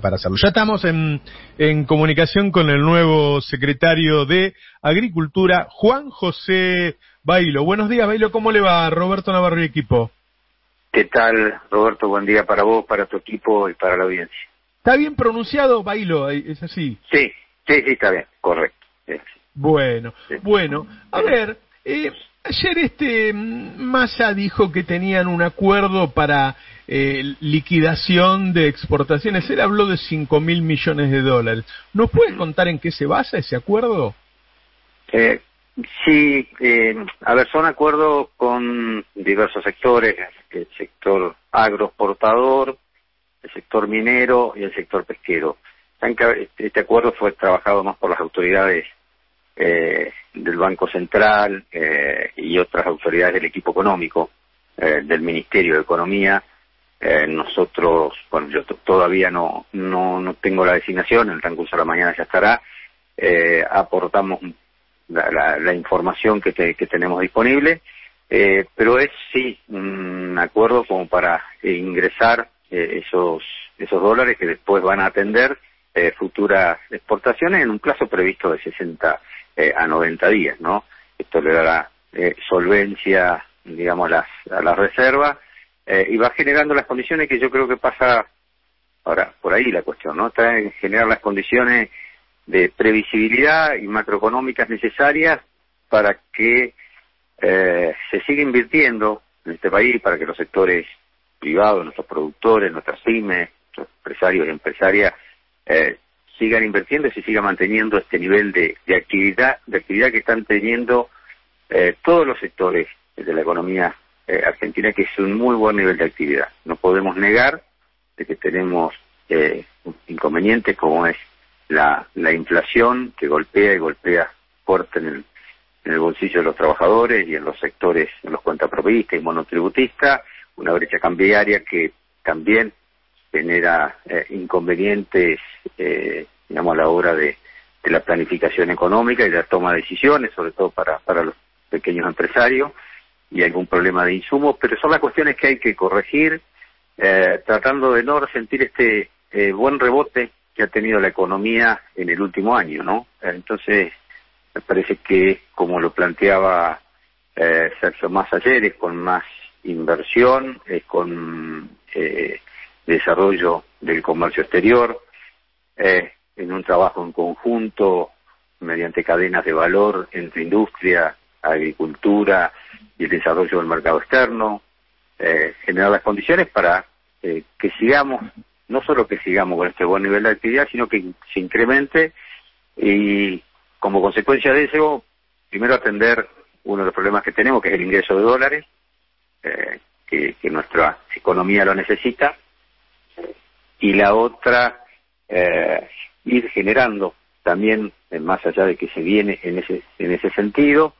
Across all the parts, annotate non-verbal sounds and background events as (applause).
para hacerlo. Ya estamos en, en comunicación con el nuevo secretario de Agricultura, Juan José Bailo. Buenos días, Bailo, ¿cómo le va? Roberto Navarro y equipo. ¿Qué tal, Roberto? Buen día para vos, para tu equipo y para la audiencia. ¿Está bien pronunciado, Bailo? ¿Es así? Sí, sí, sí, está bien, correcto. Bueno, bueno, a ver, eh, ayer este Massa dijo que tenían un acuerdo para eh, liquidación de exportaciones. Él habló de cinco mil millones de dólares. ¿Nos puede contar en qué se basa ese acuerdo? Eh, sí, eh, a ver, son acuerdos con diversos sectores, el sector agroexportador, el sector minero y el sector pesquero. Este acuerdo fue trabajado más por las autoridades eh, del Banco Central eh, y otras autoridades del equipo económico eh, del Ministerio de Economía. Eh, nosotros, bueno, yo todavía no, no, no tengo la designación, en el transcurso de la mañana ya estará, eh, aportamos la, la, la, información que, te, que tenemos disponible, pero es sí un acuerdo como para ingresar esos, esos dólares que después van a atender futuras exportaciones en un plazo previsto de 60 eh, a 90 días, ¿no? Esto le dará eh, solvencia, digamos, las, a las reservas eh, y va generando las condiciones que yo creo que pasa ahora, por ahí la cuestión, ¿no? Está en generar las condiciones de previsibilidad y macroeconómicas necesarias para que eh, se siga invirtiendo en este país, para que los sectores privados, nuestros productores, nuestras pymes, nuestros empresarios y empresarias eh, sigan invirtiendo y se siga manteniendo este nivel de, de actividad de actividad que están teniendo eh, todos los sectores de la economía eh, argentina, que es un muy buen nivel de actividad. No podemos negar de que tenemos eh, inconvenientes como es la, la inflación que golpea y golpea fuerte en el, en el bolsillo de los trabajadores y en los sectores, en los cuentapropistas y monotributistas, una brecha cambiaria que también genera eh, inconvenientes, eh, digamos, a la hora de, de, la planificación económica y la toma de decisiones, sobre todo para, para los pequeños empresarios, y algún problema de insumos, pero son las cuestiones que hay que corregir, eh, tratando de no resentir este eh, buen rebote que ha tenido la economía en el último año, ¿no? Entonces, me parece que, como lo planteaba eh, Sergio más ayer, es con más inversión, es con eh, desarrollo del comercio exterior, eh, en un trabajo en conjunto mediante cadenas de valor entre industria, agricultura y el desarrollo del mercado externo, eh, generar las condiciones para eh, que sigamos, no solo que sigamos con este buen nivel de actividad, sino que se incremente y como consecuencia de eso, primero atender uno de los problemas que tenemos, que es el ingreso de dólares, eh, que, que nuestra economía lo necesita, y la otra eh, ir generando también eh, más allá de que se viene en ese en ese sentido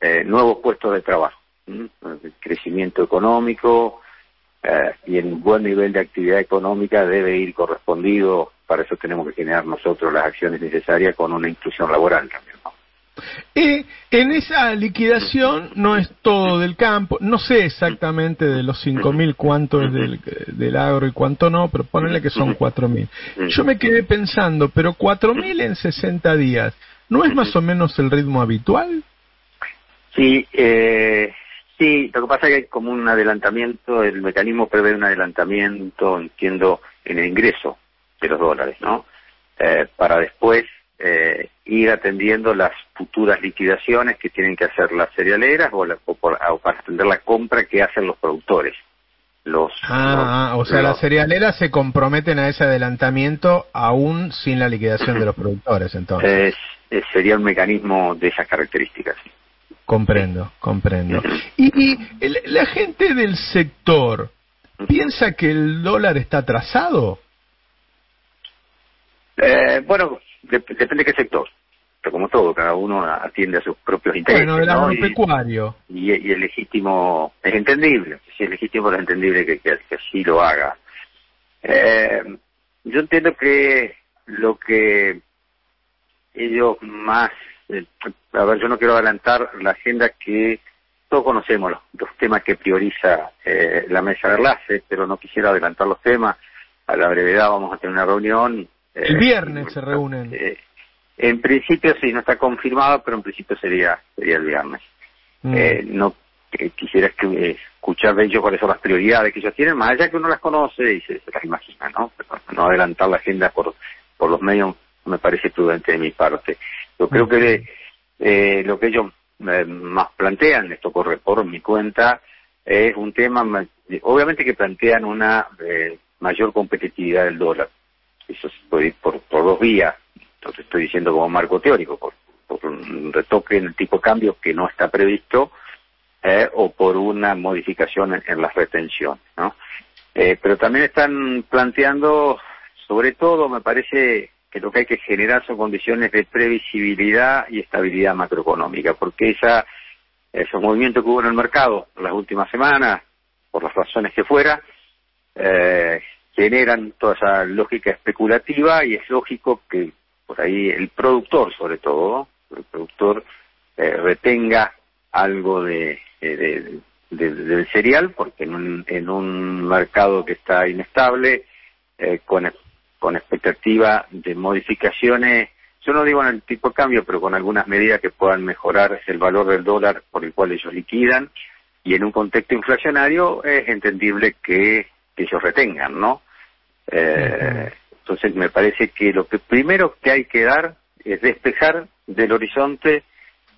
eh, nuevos puestos de trabajo el crecimiento económico eh, y en buen nivel de actividad económica debe ir correspondido para eso tenemos que generar nosotros las acciones necesarias con una inclusión laboral también. Eh, en esa liquidación no es todo del campo, no sé exactamente de los 5.000 cuánto es del, del, agro y cuánto no, pero ponele que son 4.000. Yo me quedé pensando, pero 4.000 en 60 días, ¿no es más o menos el ritmo habitual? Sí, eh, sí, lo que pasa es que hay como un adelantamiento, el mecanismo prevé un adelantamiento, entiendo, en el ingreso de los dólares, ¿no? Eh, para después eh, ir atendiendo las futuras liquidaciones que tienen que hacer las cerealeras o, la, o, por, o para atender la compra que hacen los productores. Los, ah, los, o sea, los... las cerealeras se comprometen a ese adelantamiento aún sin la liquidación de los (clears throat) productores, entonces. Es, sería un mecanismo de esas características. Sí. Comprendo, comprendo. (clears throat) Y, y el, la gente del sector piensa que el dólar está atrasado. Eh, bueno, de, depende de qué sector. Pero como todo, cada uno atiende a sus propios intereses. Bueno, del agropecuario. ¿no? Y, y, y, el legítimo, es entendible, si es legítimo es entendible que, que, que así lo haga. Eh, yo entiendo que lo que ellos más, eh, a ver, yo no quiero adelantar la agenda que todos conocemos los, los temas que prioriza eh, la mesa de enlace, pero no quisiera adelantar los temas a la brevedad vamos a tener una reunión. El viernes se reúnen. En principio sí, no está confirmado, pero en principio sería sería el viernes. Mm. no quisiera escuchar de ellos cuáles son las prioridades que ellos tienen, más allá que uno las conoce y se, las imagina, ¿no? no adelantar la agenda por, por los medios me parece prudente de mi parte. Yo creo que eh, lo que ellos eh, más plantean, esto corre por mi cuenta, es un tema, obviamente que plantean una eh, mayor competitividad del dólar. Eso se puede ir por, por dos vías, entonces estoy diciendo como marco teórico, por, un retoque en el tipo de cambio que no está previsto eh, o por una modificación en, las retenciones, ¿no? Eh, pero también están planteando, sobre todo, me parece que lo que hay que generar son condiciones de previsibilidad y estabilidad macroeconómica, porque esa, esos movimientos que hubo en el mercado las últimas semanas, por las razones que fuera, eh, generan toda esa lógica especulativa y es lógico que por ahí el productor, sobre todo, el productor eh, retenga algo de, eh, del cereal, porque en un, en un mercado que está inestable, eh, con, con expectativa de modificaciones, yo no digo en el tipo de cambio, pero con algunas medidas que puedan mejorar el valor del dólar por el cual ellos liquidan, y en un contexto inflacionario es entendible que, ellos retengan, ¿no? Eh, entonces me parece que lo que primero que hay que dar es despejar del horizonte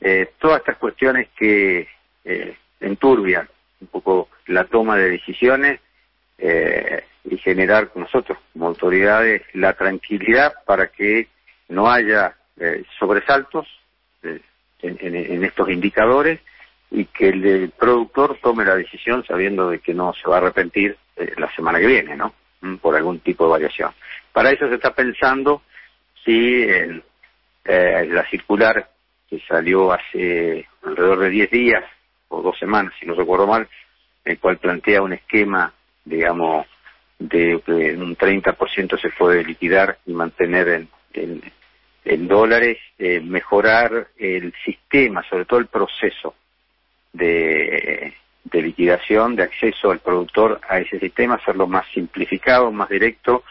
eh, todas estas cuestiones que eh, enturbian un poco la toma de decisiones eh, y generar nosotros como autoridades la tranquilidad para que no haya eh, sobresaltos eh, en, estos indicadores y que el, productor tome la decisión sabiendo de que no se va a arrepentir la semana que viene, ¿no? Mm, por algún tipo de variación. Para eso se está pensando si la circular que salió hace alrededor de 10 días o dos semanas, si no recuerdo mal, el cual plantea un esquema, digamos, de que un 30% se puede liquidar y mantener en, en, dólares, eh, mejorar el sistema, sobre todo el proceso de, de liquidación, de acceso al productor a ese sistema, hacerlo más simplificado, más directo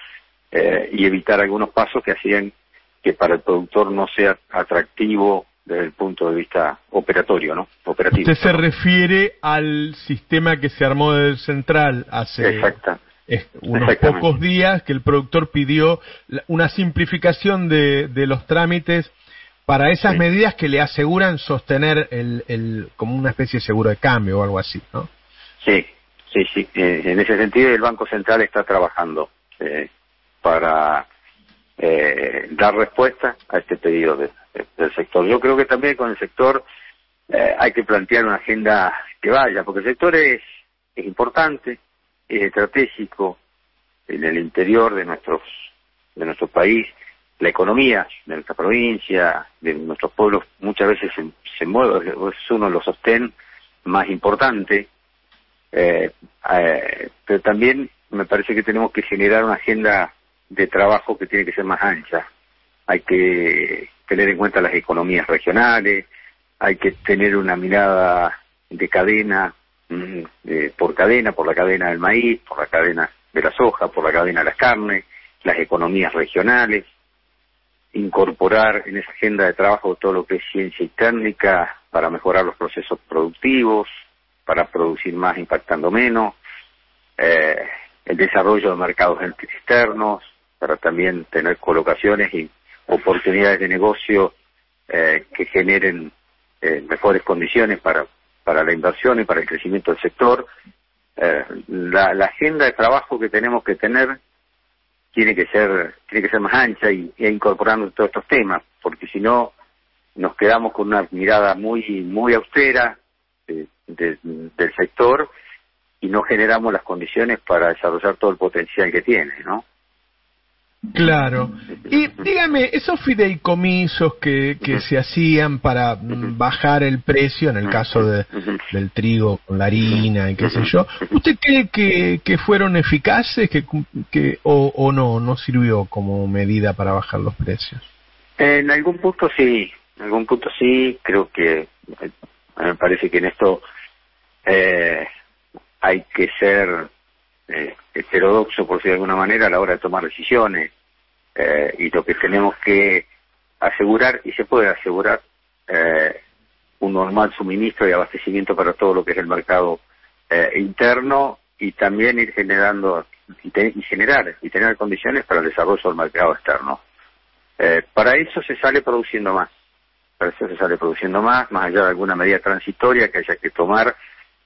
eh, y evitar algunos pasos que hacían que para el productor no sea atractivo desde el punto de vista operatorio, ¿no? Operativo. Usted se refiere al sistema que se armó del central hace unos pocos días, que el productor pidió una simplificación de, de los trámites para esas medidas que le aseguran sostener el, el, como una especie de seguro de cambio o algo así, ¿no? Sí, sí, sí. Eh, en ese sentido, el Banco Central está trabajando eh, para eh, dar respuesta a este pedido de, del sector. Yo creo que también con el sector eh, hay que plantear una agenda que vaya, porque el sector es, es importante, es estratégico en el interior de nuestros de nuestro país, la economía de nuestra provincia, de nuestros pueblos muchas veces se, mueve, es uno de los sostén más importantes, eh, eh, pero también me parece que tenemos que generar una agenda de trabajo que tiene que ser más ancha. Hay que tener en cuenta las economías regionales, hay que tener una mirada de cadena, mm, por cadena, por la cadena del maíz, por la cadena de la soja, por la cadena de las carnes, las economías regionales, incorporar en esa agenda de trabajo todo lo que es ciencia y técnica para mejorar los procesos productivos, para producir más impactando menos, eh, el desarrollo de mercados externos, para también tener colocaciones y oportunidades de negocio eh, que generen eh, mejores condiciones para, para la inversión y para el crecimiento del sector. Eh, la, la, agenda de trabajo que tenemos que tener tiene que ser tiene que ser más ancha y, e incorporando todos estos temas, porque si no nos quedamos con una mirada muy muy austera del sector y no generamos las condiciones para desarrollar todo el potencial que tiene, ¿no? Claro. Y dígame, esos fideicomisos que, que se hacían para mm, bajar el precio, en el caso de, del trigo con la harina y qué sé yo, ¿usted cree que, que fueron eficaces que, que, o, o no, no sirvió como medida para bajar los precios? En algún punto sí, en algún punto sí, creo que eh, me parece que en esto eh, hay que ser eh, heterodoxo, por decirlo de alguna manera, a la hora de tomar decisiones. Eh, y lo que tenemos que asegurar, y se puede asegurar, eh, un normal suministro y abastecimiento para todo lo que es el mercado eh, interno y también ir generando y, y, generar y tener condiciones para el desarrollo del mercado externo. Eh, para eso se sale produciendo más. Para eso se sale produciendo más, más allá de alguna medida transitoria que haya que tomar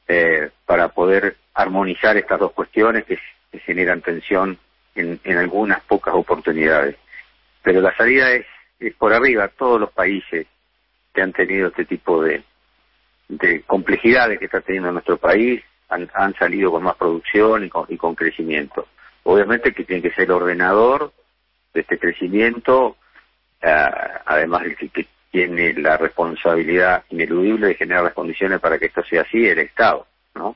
eh, para poder armonizar estas dos cuestiones que, generan tensión en, en, algunas pocas oportunidades. Pero la salida es, es por arriba. Todos los países que han tenido este tipo de, de complejidades que está teniendo nuestro país han, han salido con más producción y con, y con crecimiento. Obviamente que tiene que ser el ordenador de este crecimiento, uh, además el que, que tiene la responsabilidad ineludible de generar las condiciones para que esto sea así, el Estado, ¿no?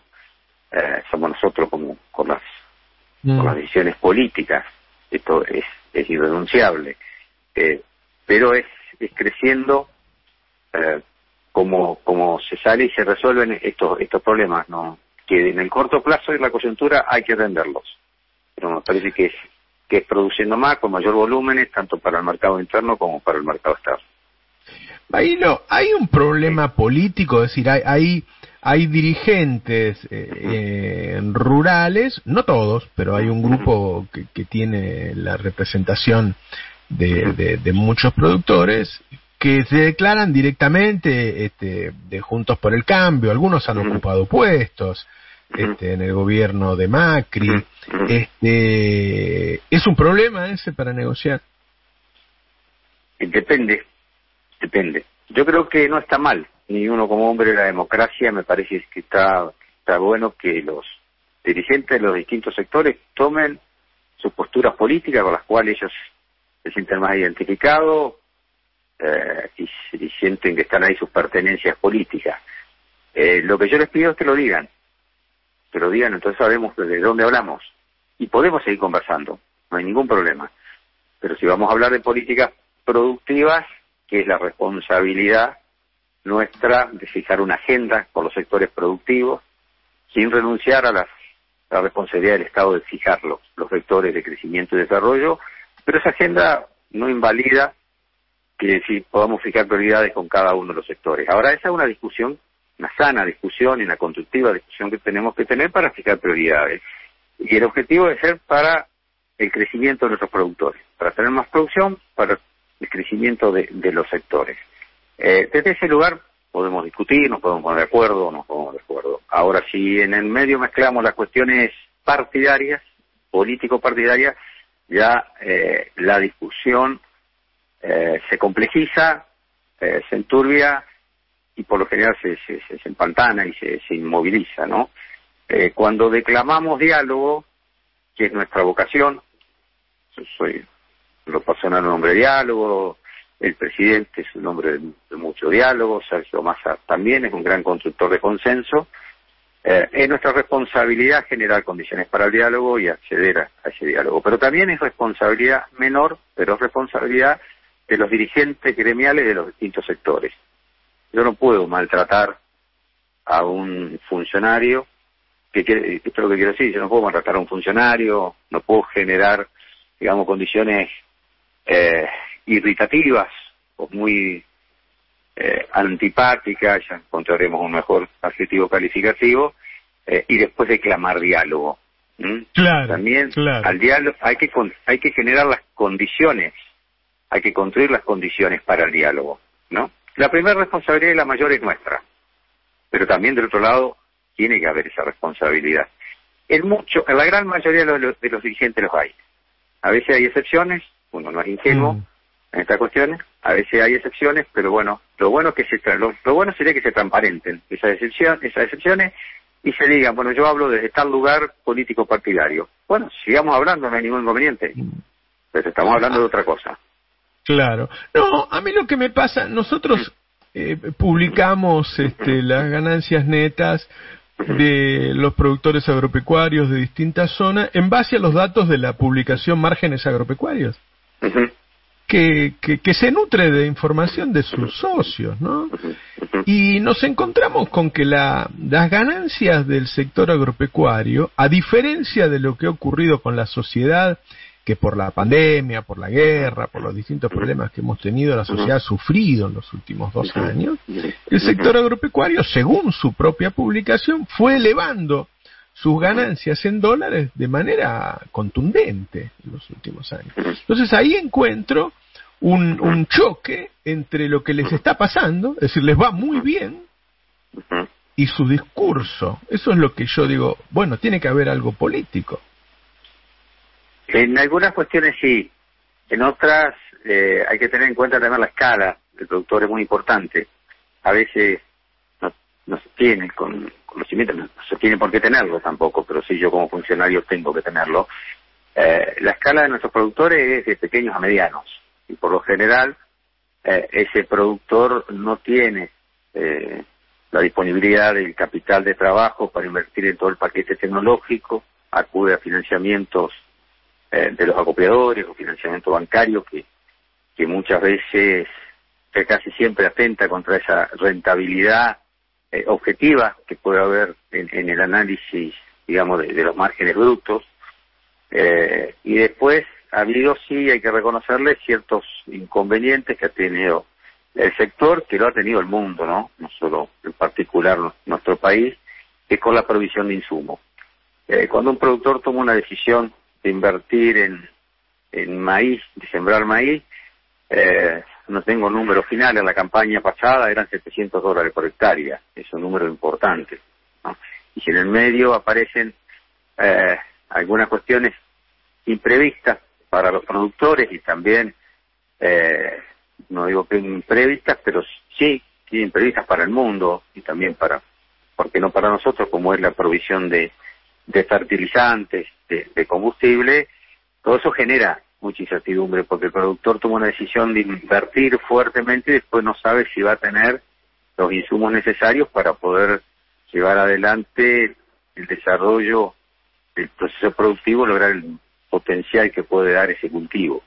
Eh, somos nosotros como con las, mm. con las decisiones políticas, esto es, es irrenunciable, eh, pero es, es creciendo eh, como, como se sale y se resuelven estos, estos problemas, ¿no? Que en el corto plazo y la coyuntura hay que atenderlos. Pero me parece que es, que es produciendo más, con mayor volúmenes, tanto para el mercado interno como para el mercado externo. Bailo, hay un problema político, es decir, hay, hay, hay dirigentes eh, eh, rurales, no todos, pero hay un grupo que, que tiene la representación de, de, de, muchos productores que se declaran directamente este, de Juntos por el Cambio, algunos han ocupado puestos este, en el gobierno de Macri. Este, ¿Es un problema ese para negociar? Depende, depende. Yo creo que no está mal, ni uno como hombre de la democracia me parece que está, bueno que los dirigentes de los distintos sectores tomen sus posturas políticas con las cuales ellos se sienten más identificados, eh, y, y, sienten que están ahí sus pertenencias políticas. Eh, lo que yo les pido es que lo digan, que lo digan, entonces sabemos de dónde hablamos y podemos seguir conversando, no hay ningún problema. Pero si vamos a hablar de políticas productivas, que es la responsabilidad nuestra de fijar una agenda por los sectores productivos, sin renunciar a la, la responsabilidad del Estado de fijar los, los vectores de crecimiento y desarrollo, pero esa agenda no invalida que si podamos fijar prioridades con cada uno de los sectores. Ahora, esa es una discusión, una sana discusión y una constructiva discusión que tenemos que tener para fijar prioridades. Y el objetivo debe ser para el crecimiento de nuestros productores, para tener más producción, para el crecimiento de, de los sectores. Eh, desde ese lugar podemos discutir, nos podemos poner de acuerdo o no podemos de acuerdo. Ahora, si en el medio mezclamos las cuestiones partidarias, político-partidarias, ya eh, la discusión eh, se complejiza, eh, se enturbia y por lo general se, se, se empantana y se, se inmoviliza, ¿no? Eh, cuando declamamos diálogo, que es nuestra vocación, soy lo personal un hombre de diálogo, el presidente es un hombre de, mucho diálogo, Sergio Massa también es un gran constructor de consenso, eh, es nuestra responsabilidad generar condiciones para el diálogo y acceder a, a, ese diálogo. Pero también es responsabilidad menor, pero es responsabilidad de los dirigentes gremiales de los distintos sectores. Yo no puedo maltratar a un funcionario, que quiere, esto es lo que quiero decir, yo no puedo maltratar a un funcionario, no puedo generar, digamos, condiciones eh, irritativas o muy eh, antipáticas, ya encontraremos un mejor adjetivo calificativo, eh, y después declamar diálogo. ¿Mm? Claro, También claro. al diálogo hay que, hay que generar las condiciones hay que construir las condiciones para el diálogo, ¿no? La primera responsabilidad y la mayor es nuestra, pero también del otro lado tiene que haber esa responsabilidad. En mucho, en la gran mayoría de los, de los dirigentes los hay. A veces hay excepciones, uno no es ingenuo mm. en estas cuestiones, a veces hay excepciones, pero bueno, lo bueno que se lo, lo bueno sería que se transparenten esas excepciones, esas excepciones y se digan, bueno, yo hablo desde tal lugar político partidario. Bueno, sigamos hablando, no hay ningún inconveniente. Mm. Pero estamos hablando de otra cosa. Claro. No, a mí lo que me pasa, nosotros eh, publicamos este, las ganancias netas de los productores agropecuarios de distintas zonas en base a los datos de la publicación Márgenes Agropecuarios. Uh -huh. que, que, se nutre de información de sus socios, ¿no? Y nos encontramos con que la, las ganancias del sector agropecuario, a diferencia de lo que ha ocurrido con la sociedad, que por la pandemia, por la guerra, por los distintos problemas que hemos tenido, la sociedad ha sufrido en los últimos dos años, el sector agropecuario, según su propia publicación, fue elevando sus ganancias en dólares de manera contundente en los últimos años. Entonces ahí encuentro un, un choque entre lo que les está pasando, es decir, les va muy bien, y su discurso. Eso es lo que yo digo, bueno, tiene que haber algo político. En algunas cuestiones sí, en otras eh, hay que tener en cuenta también la escala del productor, es muy importante. A veces no, se tiene con conocimiento, no se tiene por qué tenerlo tampoco, pero sí yo como funcionario tengo que tenerlo. Eh, la escala de nuestros productores es de pequeños a medianos y por lo general eh, ese productor no tiene eh, la disponibilidad del capital de trabajo para invertir en todo el paquete tecnológico, acude a financiamientos de los acopiadores o financiamiento bancario que, que muchas veces, que casi siempre atenta contra esa rentabilidad eh, objetiva que puede haber en, el análisis, digamos, de, los márgenes brutos. Eh, y después ha habido, sí, hay que reconocerle ciertos inconvenientes que ha tenido el sector, que lo ha tenido el mundo, ¿no? No solo en particular nuestro país, que es con la provisión de insumos. Eh, cuando un productor toma una decisión de invertir en, en maíz, de sembrar maíz, eh, no tengo número final, en la campaña pasada eran 700 dólares por hectárea, es un número importante. Y si en el medio aparecen eh, algunas cuestiones imprevistas para los productores y también, eh, no digo que imprevistas, pero sí, sí imprevistas para el mundo y también para, porque no para nosotros, como es la provisión de, de fertilizantes, de combustible, todo eso genera mucha incertidumbre porque el productor toma una decisión de invertir fuertemente y después no sabe si va a tener los insumos necesarios para poder llevar adelante el desarrollo del proceso productivo, lograr el potencial que puede dar ese cultivo.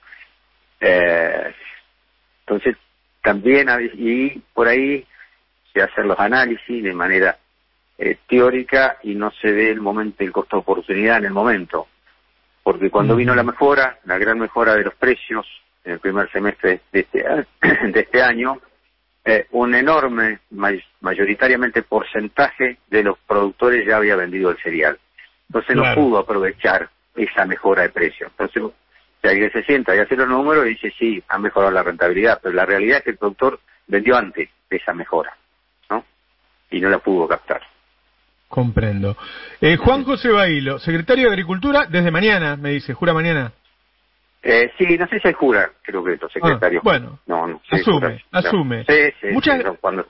Eh, entonces, también, y por ahí se hacen los análisis de manera eh, teórica y no se ve el momento, el costo de oportunidad en el momento porque cuando vino la mejora, la gran mejora de los precios en el primer semestre de este, (clears throat) de este año, eh, un enorme, mayoritariamente porcentaje de los productores ya había vendido el cereal. Entonces no pudo aprovechar esa mejora de precios. Entonces, si alguien se sienta y hace los números y dice, sí, ha mejorado la rentabilidad, pero la realidad es que el productor vendió antes de esa mejora, ¿no? Y no la pudo captar. Comprendo. Eh, Juan José Bailo, secretario de Agricultura, desde mañana, me dice, ¿jura mañana? Eh, sí, no sé si jura, creo que es secretario. Ah, bueno, no, asume, asume. muchas,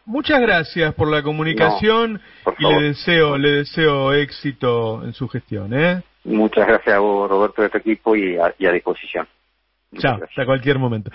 muchas gracias por la comunicación y le deseo, le deseo éxito en su gestión. ¿eh? Muchas gracias a vos, Roberto, de tu equipo y a, y a disposición. Chao, hasta cualquier momento.